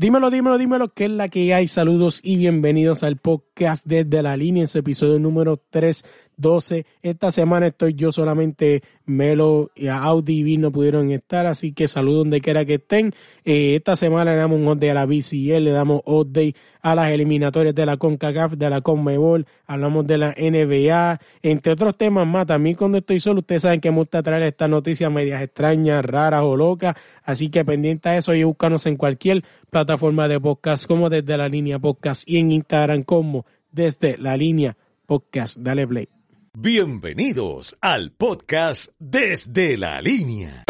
Dímelo, dímelo, dímelo, que es la que hay. Saludos y bienvenidos al podcast desde la línea, en su episodio número 312. Esta semana estoy yo solamente, Melo y Audi y no pudieron estar, así que saludos donde quiera que estén. Eh, esta semana le damos un update a la BCL, le damos update a las eliminatorias de la CONCACAF, de la CONMEBOL, hablamos de la NBA, entre otros temas más. También cuando estoy solo, ustedes saben que me gusta traer estas noticias medias extrañas, raras o locas, así que pendiente a eso y búscanos en cualquier plataforma de podcast como desde la línea podcast y en Instagram como desde la línea podcast. Dale play. Bienvenidos al podcast desde la línea.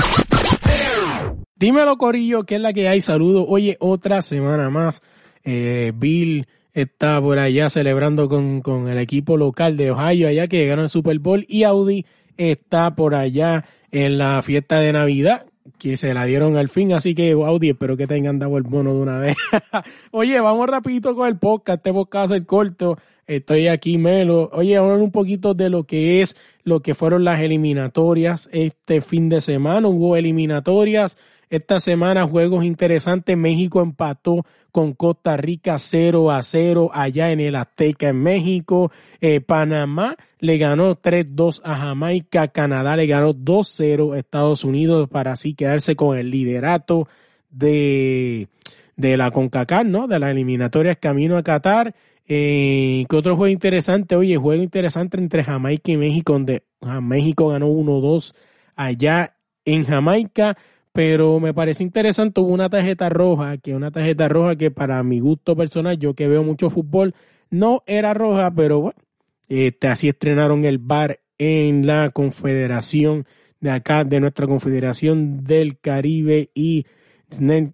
Dímelo, Corillo, que es la que hay. Saludos. Oye, otra semana más. Eh, Bill está por allá celebrando con, con, el equipo local de Ohio, allá que ganó el Super Bowl. Y Audi está por allá en la fiesta de Navidad, que se la dieron al fin. Así que, Audi, espero que tengan dado el bono de una vez. Oye, vamos rapidito con el podcast. Este podcast es corto. Estoy aquí, Melo. Oye, hablar un poquito de lo que es, lo que fueron las eliminatorias este fin de semana. Hubo eliminatorias esta semana juegos interesantes. México empató con Costa Rica 0 a 0 allá en el Azteca en México. Eh, Panamá le ganó 3-2 a Jamaica. Canadá le ganó 2-0 a Estados Unidos para así quedarse con el liderato de, de la CONCACAF, ¿no? De las eliminatorias camino a Qatar. Eh, ¿Qué otro juego interesante? Oye, juego interesante entre Jamaica y México, donde México ganó 1-2 allá en Jamaica pero me parece interesante, hubo una tarjeta roja, que una tarjeta roja que para mi gusto personal, yo que veo mucho fútbol, no era roja, pero bueno, este, así estrenaron el bar en la confederación de acá, de nuestra confederación del Caribe y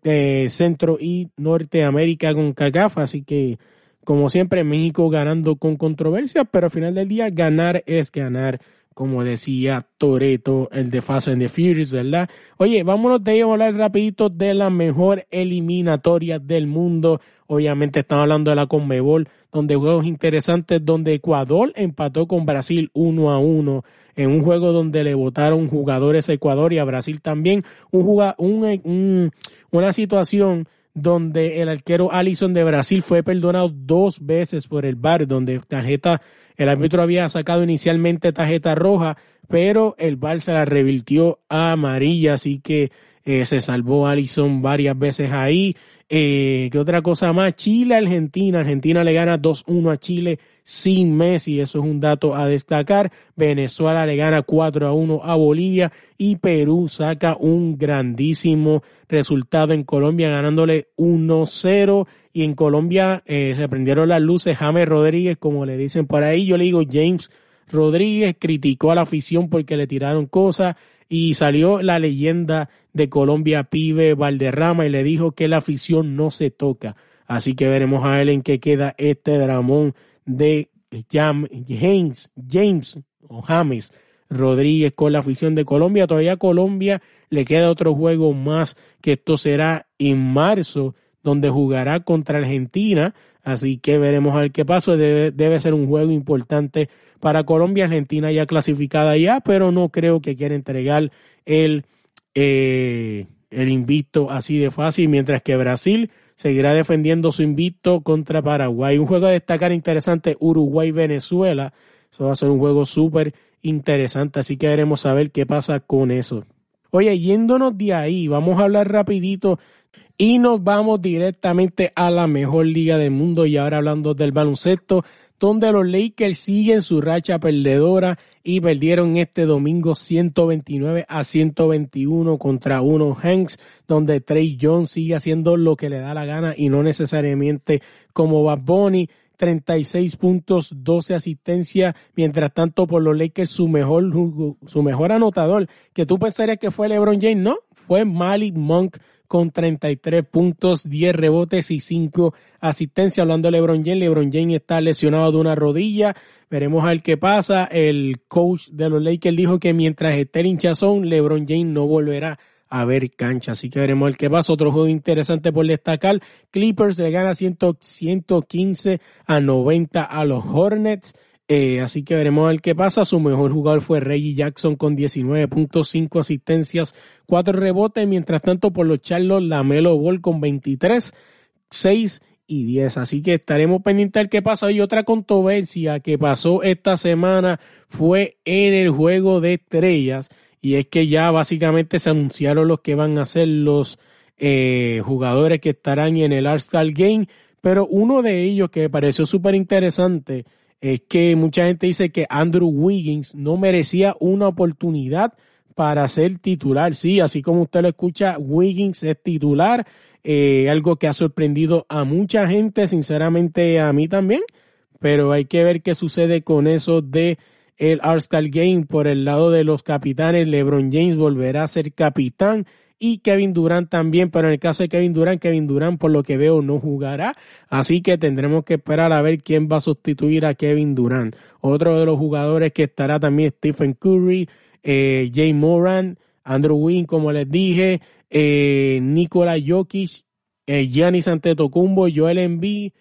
eh, Centro y Norteamérica con CACAF, así que como siempre México ganando con controversia, pero al final del día ganar es ganar como decía Toreto, el de Fast and the Furious, ¿verdad? Oye, vámonos de ahí a hablar rapidito de la mejor eliminatoria del mundo. Obviamente estamos hablando de la Conmebol, donde juegos interesantes, donde Ecuador empató con Brasil 1 a 1 en un juego donde le votaron jugadores a Ecuador y a Brasil también. Un, un, una situación donde el arquero Allison de Brasil fue perdonado dos veces por el VAR, donde tarjeta el árbitro había sacado inicialmente tarjeta roja, pero el VAR se la revirtió a amarilla, así que eh, se salvó Allison varias veces ahí. Eh, ¿Qué otra cosa más? Chile, Argentina. Argentina le gana 2-1 a Chile sin Messi, eso es un dato a destacar. Venezuela le gana 4 a 1 a Bolivia y Perú saca un grandísimo resultado en Colombia ganándole 1-0 y en Colombia eh, se prendieron las luces. James Rodríguez, como le dicen por ahí, yo le digo James Rodríguez, criticó a la afición porque le tiraron cosas y salió la leyenda de Colombia, Pibe Valderrama, y le dijo que la afición no se toca. Así que veremos a él en qué queda este dramón de James, James o James Rodríguez con la afición de Colombia. Todavía Colombia le queda otro juego más que esto será en marzo donde jugará contra Argentina. Así que veremos a ver qué pasa. Debe, ser un juego importante para Colombia. Argentina ya clasificada ya, pero no creo que quiera entregar el, eh, el invicto así de fácil, mientras que Brasil seguirá defendiendo su invicto contra Paraguay. Un juego a destacar interesante, Uruguay-Venezuela. Eso va a ser un juego súper interesante, así que veremos saber qué pasa con eso. Oye, yéndonos de ahí, vamos a hablar rapidito y nos vamos directamente a la mejor liga del mundo y ahora hablando del baloncesto, donde los Lakers siguen su racha perdedora y perdieron este domingo 129 a 121 contra uno Hanks, donde Trey Jones sigue haciendo lo que le da la gana y no necesariamente como Bad Bunny. 36 puntos, 12 asistencias, mientras tanto por los Lakers su mejor, su mejor anotador, que tú pensarías que fue LeBron James, no, fue Malik Monk con 33 puntos, 10 rebotes y 5 asistencias. Hablando de LeBron James, LeBron James está lesionado de una rodilla. Veremos a ver qué pasa. El coach de los Lakers dijo que mientras esté en hinchazón, LeBron James no volverá a ver cancha. Así que veremos el que pasa. Otro juego interesante por destacar. Clippers le gana 115 a 90 a los Hornets. Eh, así que veremos el que pasa. Su mejor jugador fue Reggie Jackson con 19.5 asistencias, 4 rebotes. Mientras tanto, por los Charlos, Lamelo Ball con 23, 6 y 10. Así que estaremos pendientes del que pasa. Y otra controversia que pasó esta semana fue en el juego de estrellas. Y es que ya básicamente se anunciaron los que van a ser los eh, jugadores que estarán en el All-Star Game. Pero uno de ellos que me pareció súper interesante es que mucha gente dice que Andrew Wiggins no merecía una oportunidad para ser titular. Sí, así como usted lo escucha, Wiggins es titular, eh, algo que ha sorprendido a mucha gente, sinceramente a mí también, pero hay que ver qué sucede con eso de el All-Star Game por el lado de los capitanes. LeBron James volverá a ser capitán y Kevin Durant también, pero en el caso de Kevin Durant, Kevin Durant por lo que veo no jugará, así que tendremos que esperar a ver quién va a sustituir a Kevin Durant. Otro de los jugadores que estará también Stephen Curry, eh, Jay Moran, Andrew Wynn, como les dije, eh, Nikola Jokic, eh, Giannis Antetokounmpo, Joel Embiid,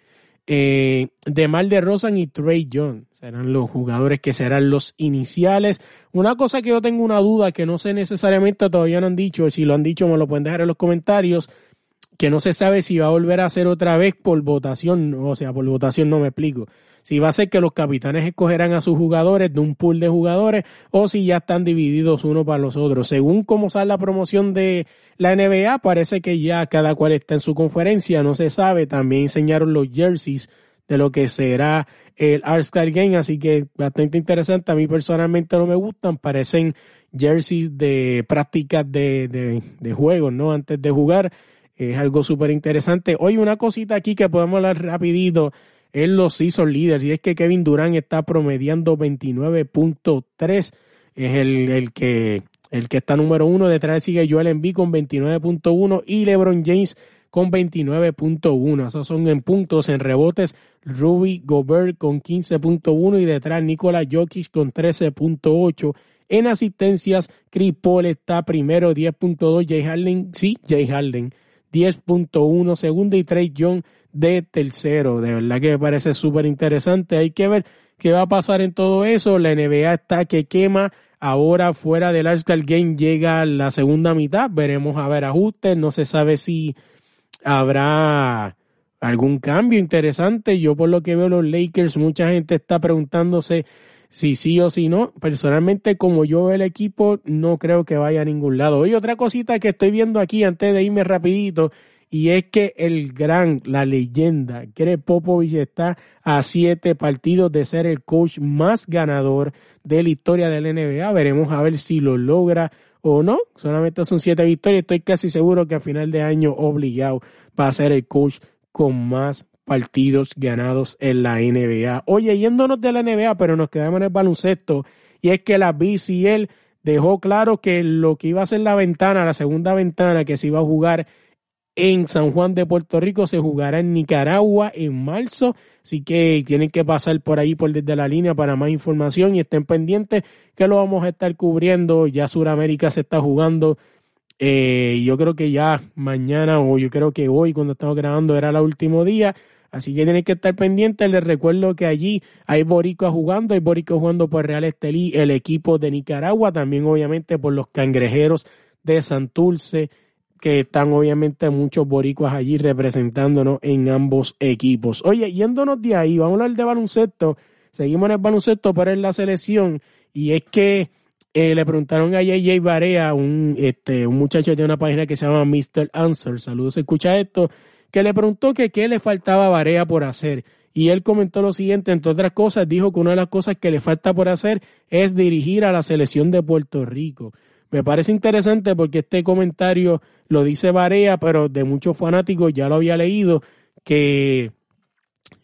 eh, Demar de Rosan y Trey John. Serán los jugadores que serán los iniciales. Una cosa que yo tengo una duda, que no sé necesariamente, todavía no han dicho, si lo han dicho me lo pueden dejar en los comentarios, que no se sabe si va a volver a hacer otra vez por votación, o sea, por votación no me explico. Si va a ser que los capitanes escogerán a sus jugadores de un pool de jugadores o si ya están divididos uno para los otros. Según cómo sale la promoción de la NBA, parece que ya cada cual está en su conferencia, no se sabe. También enseñaron los jerseys de lo que será el All-Star Game, así que bastante interesante. A mí personalmente no me gustan, parecen jerseys de prácticas de, de, juegos, ¿no? Antes de jugar, es algo súper interesante. Hoy una cosita aquí que podemos hablar rapidito es los season leaders y es que Kevin Durant está promediando 29.3, es el, el que el que está número uno, detrás sigue Joel Embiid con 29.1 y LeBron James con 29.1. Esos son en puntos, en rebotes, Ruby Gobert con 15.1 y detrás Nikola Jokic con 13.8. En asistencias, Chris Paul está primero, 10.2. Jay Harden, sí, Jay Harden, 10.1. Segundo y Trey Young de tercero. De verdad que me parece súper interesante. Hay que ver qué va a pasar en todo eso. La NBA está que quema. Ahora fuera del All-Star Game llega la segunda mitad. Veremos a ver ajustes. No se sabe si habrá algún cambio interesante. Yo por lo que veo los Lakers, mucha gente está preguntándose si sí o si no. Personalmente, como yo veo el equipo, no creo que vaya a ningún lado. Y otra cosita que estoy viendo aquí antes de irme rapidito, y es que el gran, la leyenda, Greg Popovich está a siete partidos de ser el coach más ganador de la historia del NBA. Veremos a ver si lo logra o no. Solamente son siete victorias. Estoy casi seguro que a final de año obligado va a ser el coach con más partidos ganados en la NBA. Oye, yéndonos de la NBA, pero nos quedamos en el baloncesto. Y es que la BCL dejó claro que lo que iba a ser la ventana, la segunda ventana que se iba a jugar en San Juan de Puerto Rico, se jugará en Nicaragua en marzo. Así que tienen que pasar por ahí, por desde la línea para más información y estén pendientes que lo vamos a estar cubriendo. Ya Sudamérica se está jugando. Eh, yo creo que ya mañana o yo creo que hoy cuando estamos grabando era el último día. Así que tienen que estar pendientes. Les recuerdo que allí hay boricuas jugando, hay boricuas jugando por Real Estelí, el equipo de Nicaragua, también obviamente por los cangrejeros de Santurce que están obviamente muchos boricuas allí representándonos en ambos equipos. Oye, yéndonos de ahí, vamos a hablar de baloncesto. Seguimos en el baloncesto, para en la selección. Y es que eh, le preguntaron a JJ Barea, un, este, un muchacho de una página que se llama Mr. Answer, saludos, escucha esto, que le preguntó que qué le faltaba a Barea por hacer. Y él comentó lo siguiente, entre otras cosas, dijo que una de las cosas que le falta por hacer es dirigir a la selección de Puerto Rico. Me parece interesante porque este comentario lo dice Barea, pero de muchos fanáticos ya lo había leído, que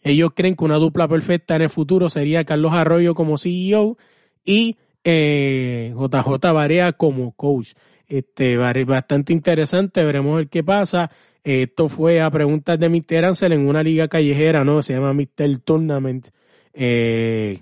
ellos creen que una dupla perfecta en el futuro sería Carlos Arroyo como CEO y JJ eh, Barea como coach. Este, bastante interesante, veremos el qué pasa. Esto fue a preguntas de Mr. Ansel en una liga callejera, ¿no? Se llama Mr. Tournament, eh,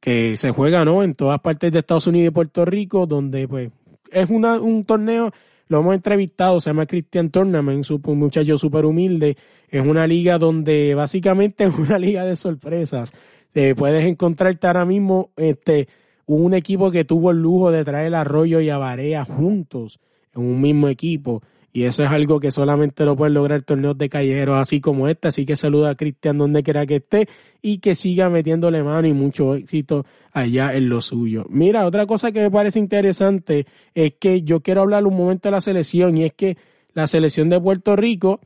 que se juega, ¿no? En todas partes de Estados Unidos y Puerto Rico, donde, pues, es una, un torneo, lo hemos entrevistado, se llama Christian Tournament, un muchacho súper humilde. Es una liga donde básicamente es una liga de sorpresas. Eh, puedes encontrarte ahora mismo, este, un equipo que tuvo el lujo de traer a Arroyo y a Barea juntos en un mismo equipo. Y eso es algo que solamente lo pueden lograr torneos de callejeros así como este. Así que saluda a Cristian donde quiera que esté y que siga metiéndole mano y mucho éxito allá en lo suyo. Mira, otra cosa que me parece interesante es que yo quiero hablar un momento de la selección y es que la selección de Puerto Rico,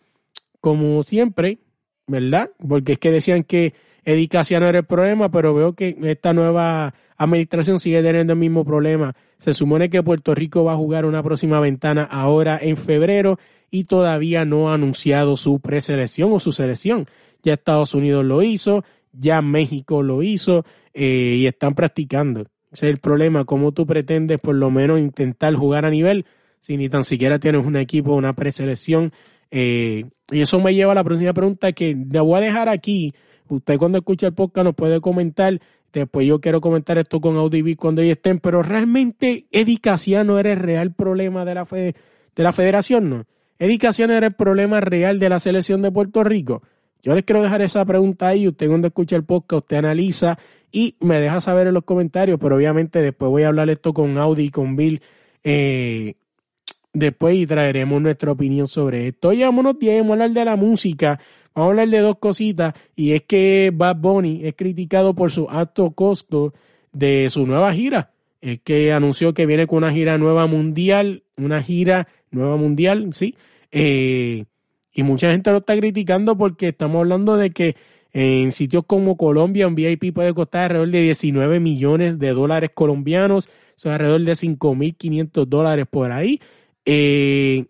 como siempre, ¿verdad? Porque es que decían que Eddie no era el problema, pero veo que esta nueva administración sigue teniendo el mismo problema se supone que Puerto Rico va a jugar una próxima ventana ahora en febrero y todavía no ha anunciado su preselección o su selección. Ya Estados Unidos lo hizo, ya México lo hizo eh, y están practicando. Ese es el problema, cómo tú pretendes por lo menos intentar jugar a nivel si ni tan siquiera tienes un equipo, una preselección. Eh, y eso me lleva a la próxima pregunta que le voy a dejar aquí. Usted cuando escucha el podcast nos puede comentar Después yo quiero comentar esto con Audivi cuando ellos estén, pero realmente Eddie Casiano era el real problema de la, de la federación, ¿no? Eddie Casiano era el problema real de la selección de Puerto Rico. Yo les quiero dejar esa pregunta ahí, usted cuando escucha el podcast, usted analiza y me deja saber en los comentarios, pero obviamente después voy a hablar esto con Audi y con Bill eh, después y traeremos nuestra opinión sobre esto. Oye, vámonos a hablar de la música. Vamos a hablar de dos cositas y es que Bad Bunny es criticado por su alto costo de su nueva gira. Es que anunció que viene con una gira nueva mundial, una gira nueva mundial, sí. Eh, y mucha gente lo está criticando porque estamos hablando de que en sitios como Colombia un VIP puede costar alrededor de 19 millones de dólares colombianos, son alrededor de 5.500 dólares por ahí. Eh,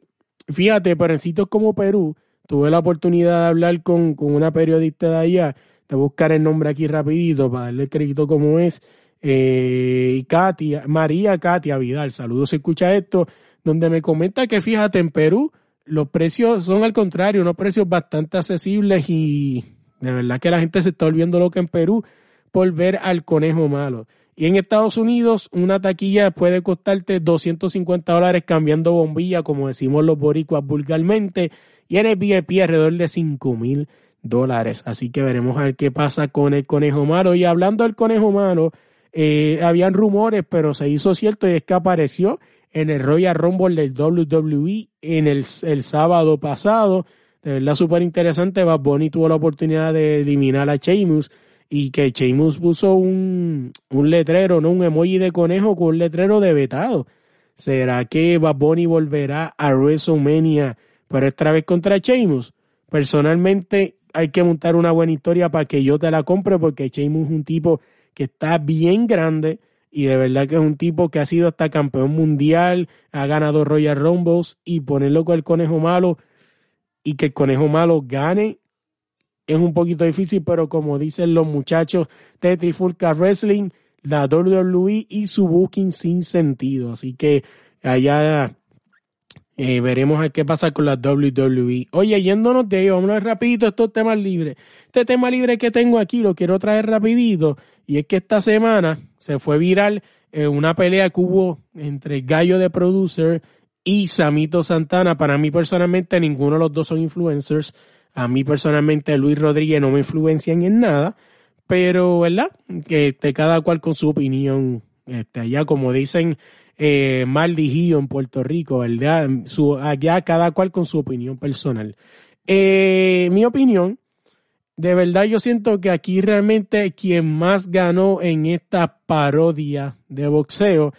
fíjate, pero en sitios como Perú, tuve la oportunidad de hablar con, una periodista de allá, de buscar el nombre aquí rapidito para darle el crédito como es, eh, Katia, María Katia Vidal, saludos si escucha esto, donde me comenta que fíjate, en Perú los precios son al contrario, unos precios bastante accesibles y de verdad que la gente se está volviendo loca en Perú por ver al conejo malo. Y en Estados Unidos, una taquilla puede costarte 250 dólares cambiando bombilla, como decimos los boricuas vulgarmente, y en el VIP alrededor de 5 mil dólares. Así que veremos a ver qué pasa con el conejo malo. Y hablando del conejo malo, eh, habían rumores, pero se hizo cierto y es que apareció en el Royal Rumble del WWE en el, el sábado pasado. De verdad, súper interesante. Bad Bunny tuvo la oportunidad de eliminar a Sheamus y que Sheamus puso un, un letrero, no un emoji de conejo con un letrero de vetado. ¿Será que Bad Bunny volverá a WrestleMania pero esta vez contra Sheamus. Personalmente hay que montar una buena historia para que yo te la compre porque Sheamus es un tipo que está bien grande y de verdad que es un tipo que ha sido hasta campeón mundial, ha ganado Royal Rumbles y ponerlo con el conejo malo y que el conejo malo gane es un poquito difícil, pero como dicen los muchachos de Trifulca Wrestling, la WWE y su booking sin sentido. Así que allá eh, veremos a qué pasa con la WWE. Oye, yéndonos de ahí, vámonos rapidito estos temas libres. Este tema libre que tengo aquí lo quiero traer rapidito. Y es que esta semana se fue viral eh, una pelea que hubo entre Gallo de Producer y Samito Santana. Para mí personalmente ninguno de los dos son influencers. A mí personalmente Luis Rodríguez no me influencian en nada. Pero, ¿verdad? Que este, cada cual con su opinión. Este, allá como dicen eh, mal dijido en Puerto Rico, ¿verdad? Su, allá cada cual con su opinión personal. Eh, mi opinión, de verdad yo siento que aquí realmente quien más ganó en esta parodia de boxeo,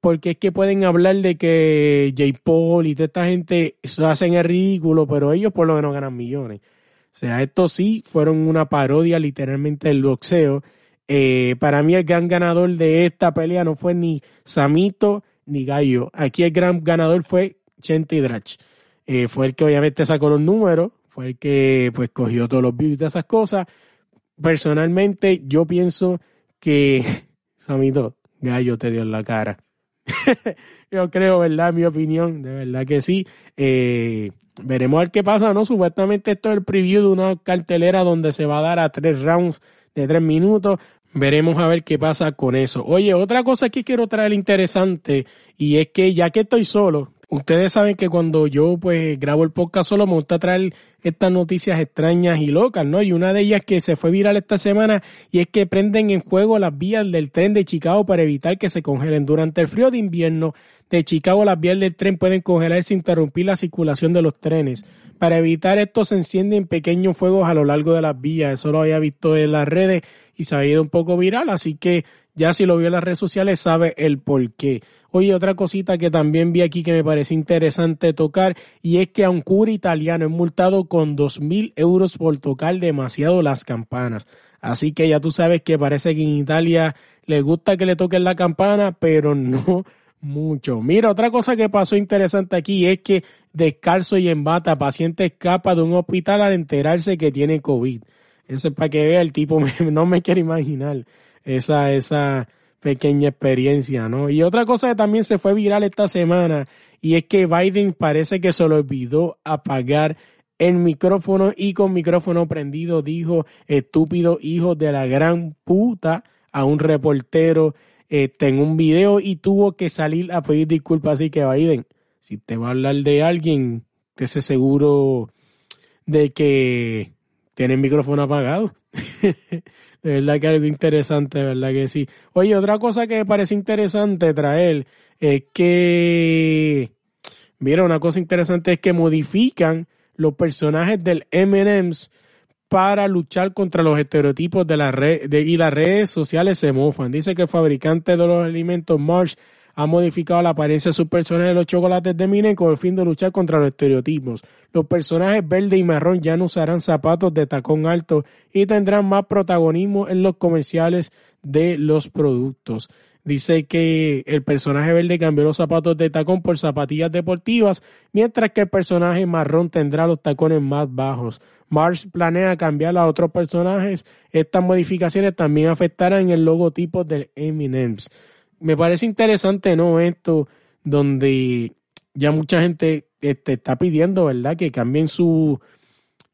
porque es que pueden hablar de que J. Paul y toda esta gente hacen el ridículo, pero ellos por lo menos ganan millones. O sea, estos sí fueron una parodia literalmente del boxeo eh, para mí el gran ganador de esta pelea no fue ni Samito ni Gallo. Aquí el gran ganador fue Chente Drach. Eh, fue el que obviamente sacó los números, fue el que pues cogió todos los views de esas cosas. Personalmente yo pienso que Samito Gallo te dio en la cara. Yo creo, ¿verdad? Mi opinión, de verdad que sí. Eh, veremos a ver qué pasa, ¿no? Supuestamente esto es el preview de una cartelera donde se va a dar a tres rounds de tres minutos. Veremos a ver qué pasa con eso. Oye, otra cosa que quiero traer interesante y es que ya que estoy solo, ustedes saben que cuando yo pues grabo el podcast solo me gusta traer estas noticias extrañas y locas, ¿no? Y una de ellas que se fue viral esta semana y es que prenden en juego las vías del tren de Chicago para evitar que se congelen. Durante el frío de invierno de Chicago las vías del tren pueden congelarse e interrumpir la circulación de los trenes. Para evitar esto se encienden pequeños fuegos a lo largo de las vías. Eso lo había visto en las redes y se ha ido un poco viral, así que ya si lo vio en las redes sociales sabe el por qué. Oye, otra cosita que también vi aquí que me parece interesante tocar y es que a un cura italiano es multado con dos mil euros por tocar demasiado las campanas. Así que ya tú sabes que parece que en Italia le gusta que le toquen la campana, pero no mucho. Mira, otra cosa que pasó interesante aquí es que descalzo y en bata, paciente escapa de un hospital al enterarse que tiene COVID. Eso es para que vea el tipo, no me quiero imaginar esa, esa pequeña experiencia, ¿no? Y otra cosa que también se fue viral esta semana y es que Biden parece que se le olvidó apagar el micrófono y con micrófono prendido dijo estúpido hijo de la gran puta a un reportero este, en un video y tuvo que salir a pedir disculpas. Así que Biden, si te va a hablar de alguien, que se seguro de que tiene el micrófono apagado. de verdad que algo interesante, de verdad que sí. Oye, otra cosa que me parece interesante traer es que, mira, una cosa interesante es que modifican los personajes del M&M's para luchar contra los estereotipos de la red y las redes sociales se mofan. Dice que el fabricante de los alimentos Marsh ha modificado la apariencia de sus personajes de los chocolates de Minen con el fin de luchar contra los estereotipos. Los personajes verde y marrón ya no usarán zapatos de tacón alto y tendrán más protagonismo en los comerciales de los productos. Dice que el personaje verde cambió los zapatos de tacón por zapatillas deportivas, mientras que el personaje marrón tendrá los tacones más bajos. Marsh planea cambiar a otros personajes. Estas modificaciones también afectarán el logotipo del Eminems. Me parece interesante, ¿no? Esto, donde ya mucha gente este, está pidiendo, ¿verdad? Que cambien su,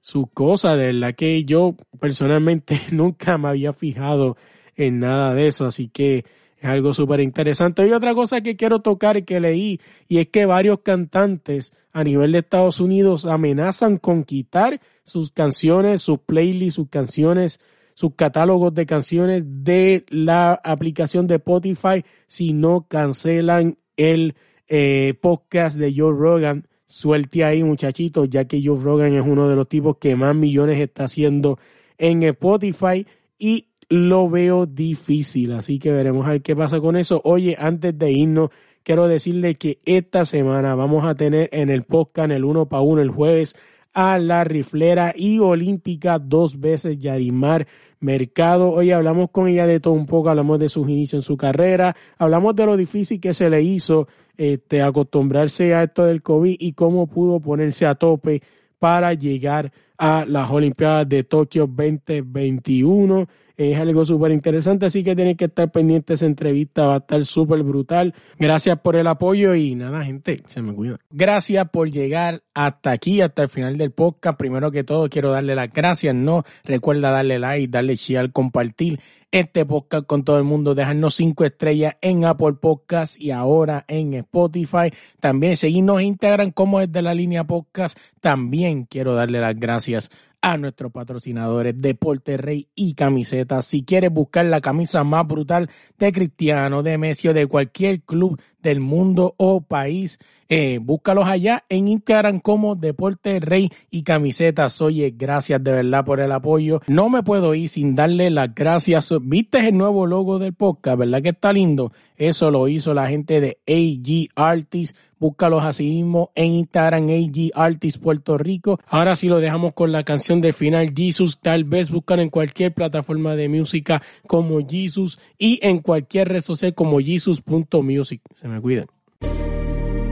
su cosa, de verdad que yo personalmente nunca me había fijado en nada de eso, así que es algo súper interesante. Y otra cosa que quiero tocar y que leí, y es que varios cantantes a nivel de Estados Unidos amenazan con quitar sus canciones, sus playlists, sus canciones, sus catálogos de canciones de la aplicación de Spotify si no cancelan el eh, podcast de Joe Rogan. Suelte ahí, muchachitos, ya que Joe Rogan es uno de los tipos que más millones está haciendo en Spotify y lo veo difícil. Así que veremos a ver qué pasa con eso. Oye, antes de irnos, quiero decirle que esta semana vamos a tener en el podcast, el uno para uno, el jueves, a la riflera y olímpica dos veces Yarimar Mercado. Hoy hablamos con ella de todo un poco, hablamos de sus inicios en su carrera, hablamos de lo difícil que se le hizo este, acostumbrarse a esto del COVID y cómo pudo ponerse a tope para llegar a las Olimpiadas de Tokio 2021 es algo súper interesante, así que tienen que estar pendientes esa entrevista, va a estar súper brutal. Gracias por el apoyo y nada, gente, se me cuida. Gracias por llegar hasta aquí, hasta el final del podcast. Primero que todo, quiero darle las gracias, ¿no? Recuerda darle like, darle share, compartir este podcast con todo el mundo, dejarnos cinco estrellas en Apple Podcast y ahora en Spotify. También seguirnos en Instagram como es de la línea podcast. También quiero darle las gracias a nuestros patrocinadores Deporte Rey y Camisetas. Si quieres buscar la camisa más brutal de Cristiano, de Messi o de cualquier club del mundo o país, eh, búscalos allá en Instagram como Deporte Rey y Camisetas. Oye, gracias de verdad por el apoyo. No me puedo ir sin darle las gracias. ¿Viste el nuevo logo del podcast? ¿Verdad que está lindo? Eso lo hizo la gente de AG Artists. Búscalos así mismo en Instagram, AG Artists Puerto Rico. Ahora sí lo dejamos con la canción de final Jesus. Tal vez buscan en cualquier plataforma de música como Jesus y en cualquier red social como Jesus.music. Se me cuidan.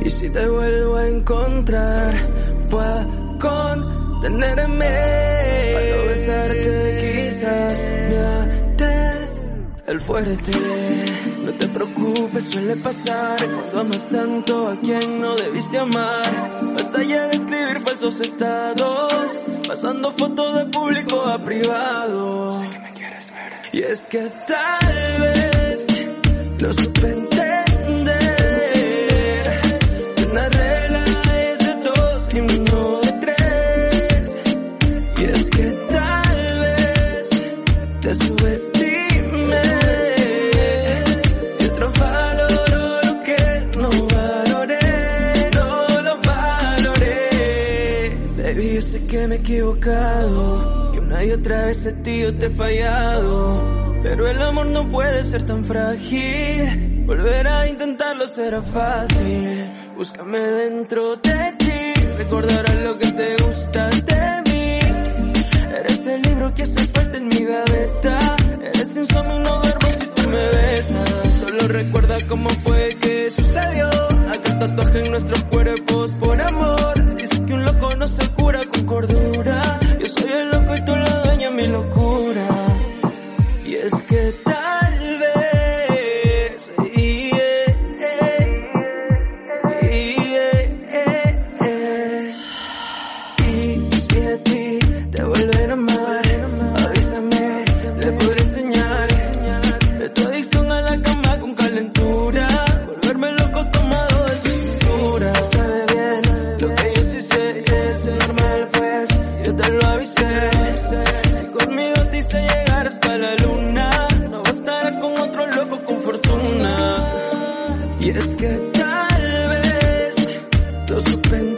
Y si te vuelvo a encontrar, fue con tenerme. Para no besarte, quizás me haré el el fuerte. No te preocupes, suele pasar cuando amas tanto a quien no debiste amar. Basta ya de escribir falsos estados, pasando fotos de público a privado. Sé que me quieres ver. Y es que tal vez lo supe Y otra vez a ti te he fallado. Pero el amor no puede ser tan frágil. Volver a intentarlo será fácil. Búscame dentro de ti. Recordarás lo que te gusta de mí. Eres el libro que hace falta en mi gaveta. Eres insomnio duermo si tú me besas. Solo recuerda cómo fue que sucedió. Aquel tatuaje en nuestros cuerpos Y es que tal vez lo supe